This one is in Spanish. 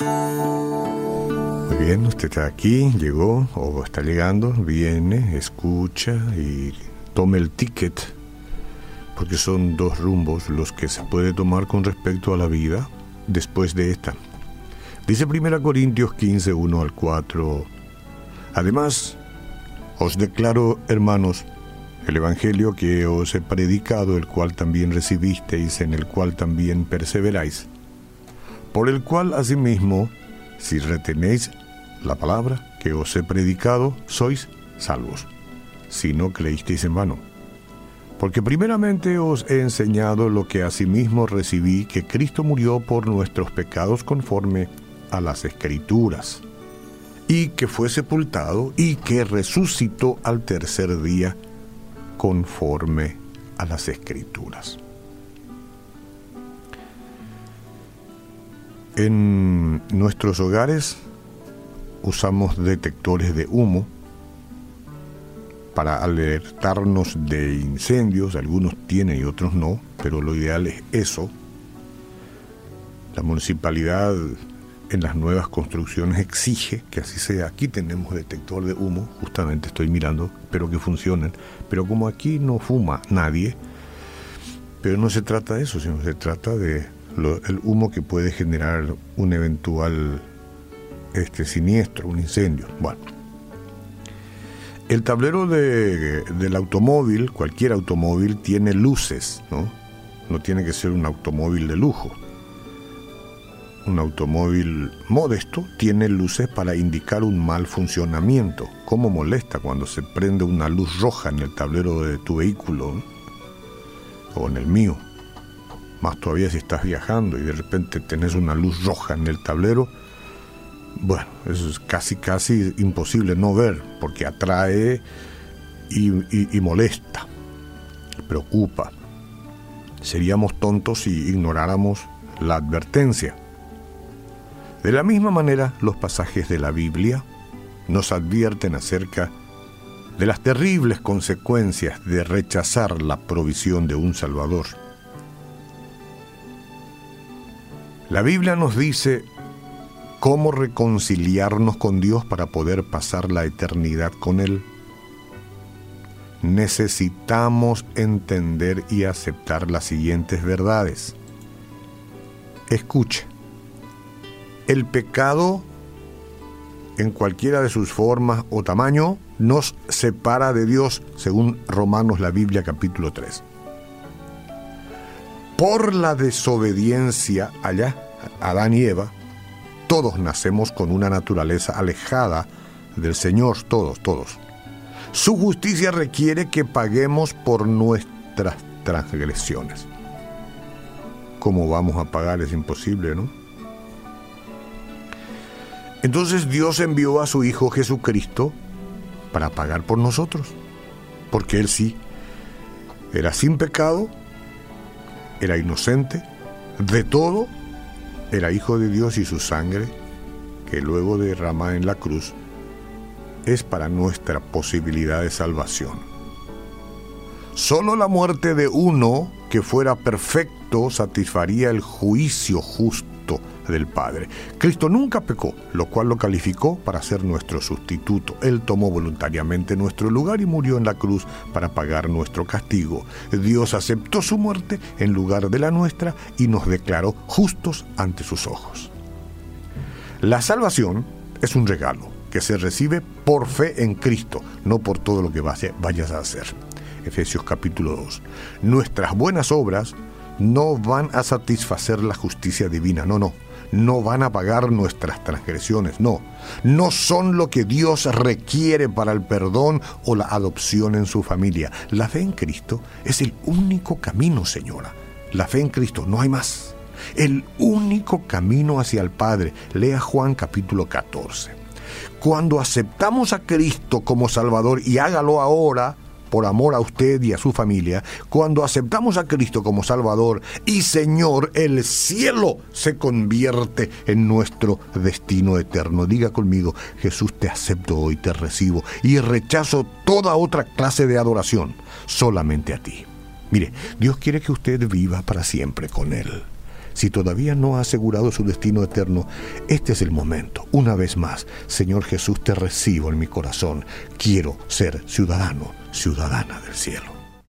Muy bien, usted está aquí, llegó o está llegando, viene, escucha y tome el ticket, porque son dos rumbos los que se puede tomar con respecto a la vida después de esta. Dice 1 Corintios 15, 1 al 4. Además, os declaro, hermanos, el Evangelio que os he predicado, el cual también recibisteis, en el cual también perseveráis, por el cual asimismo, si retenéis la palabra que os he predicado, sois salvos, si no creísteis en vano. Porque primeramente os he enseñado lo que asimismo recibí, que Cristo murió por nuestros pecados conforme a las escrituras, y que fue sepultado y que resucitó al tercer día conforme a las escrituras. En nuestros hogares usamos detectores de humo para alertarnos de incendios, algunos tienen y otros no, pero lo ideal es eso. La municipalidad en las nuevas construcciones exige que así sea. Aquí tenemos detector de humo, justamente estoy mirando, pero que funcionen. Pero como aquí no fuma nadie, pero no se trata de eso, sino se trata de el humo que puede generar un eventual este siniestro, un incendio. Bueno, el tablero de, del automóvil, cualquier automóvil, tiene luces, ¿no? No tiene que ser un automóvil de lujo. Un automóvil modesto tiene luces para indicar un mal funcionamiento. ¿Cómo molesta cuando se prende una luz roja en el tablero de tu vehículo o en el mío? Más todavía si estás viajando y de repente tenés una luz roja en el tablero. Bueno, eso es casi, casi imposible no ver porque atrae y, y molesta, preocupa. Seríamos tontos si ignoráramos la advertencia. De la misma manera, los pasajes de la Biblia nos advierten acerca de las terribles consecuencias de rechazar la provisión de un Salvador. La Biblia nos dice cómo reconciliarnos con Dios para poder pasar la eternidad con Él. Necesitamos entender y aceptar las siguientes verdades. Escuche el pecado, en cualquiera de sus formas o tamaño, nos separa de Dios, según Romanos la Biblia capítulo 3. Por la desobediencia allá, Adán y Eva, todos nacemos con una naturaleza alejada del Señor, todos, todos. Su justicia requiere que paguemos por nuestras transgresiones. ¿Cómo vamos a pagar? Es imposible, ¿no? Entonces Dios envió a su Hijo Jesucristo para pagar por nosotros, porque Él sí era sin pecado, era inocente, de todo, era Hijo de Dios y su sangre, que luego derrama en la cruz, es para nuestra posibilidad de salvación. Solo la muerte de uno que fuera perfecto satisfaría el juicio justo del Padre. Cristo nunca pecó, lo cual lo calificó para ser nuestro sustituto. Él tomó voluntariamente nuestro lugar y murió en la cruz para pagar nuestro castigo. Dios aceptó su muerte en lugar de la nuestra y nos declaró justos ante sus ojos. La salvación es un regalo que se recibe por fe en Cristo, no por todo lo que vayas a hacer. Efesios capítulo 2. Nuestras buenas obras no van a satisfacer la justicia divina, no, no no van a pagar nuestras transgresiones, no. No son lo que Dios requiere para el perdón o la adopción en su familia. La fe en Cristo es el único camino, señora. La fe en Cristo, no hay más. El único camino hacia el Padre. Lea Juan capítulo 14. Cuando aceptamos a Cristo como Salvador y hágalo ahora, por amor a usted y a su familia, cuando aceptamos a Cristo como Salvador y Señor, el cielo se convierte en nuestro destino eterno. Diga conmigo, Jesús, te acepto hoy, te recibo y rechazo toda otra clase de adoración, solamente a ti. Mire, Dios quiere que usted viva para siempre con Él Si todavía no ha asegurado su destino eterno, este es el momento. Una vez más, Señor Jesús, te recibo en mi corazón. Quiero ser ciudadano, ciudadana del cielo.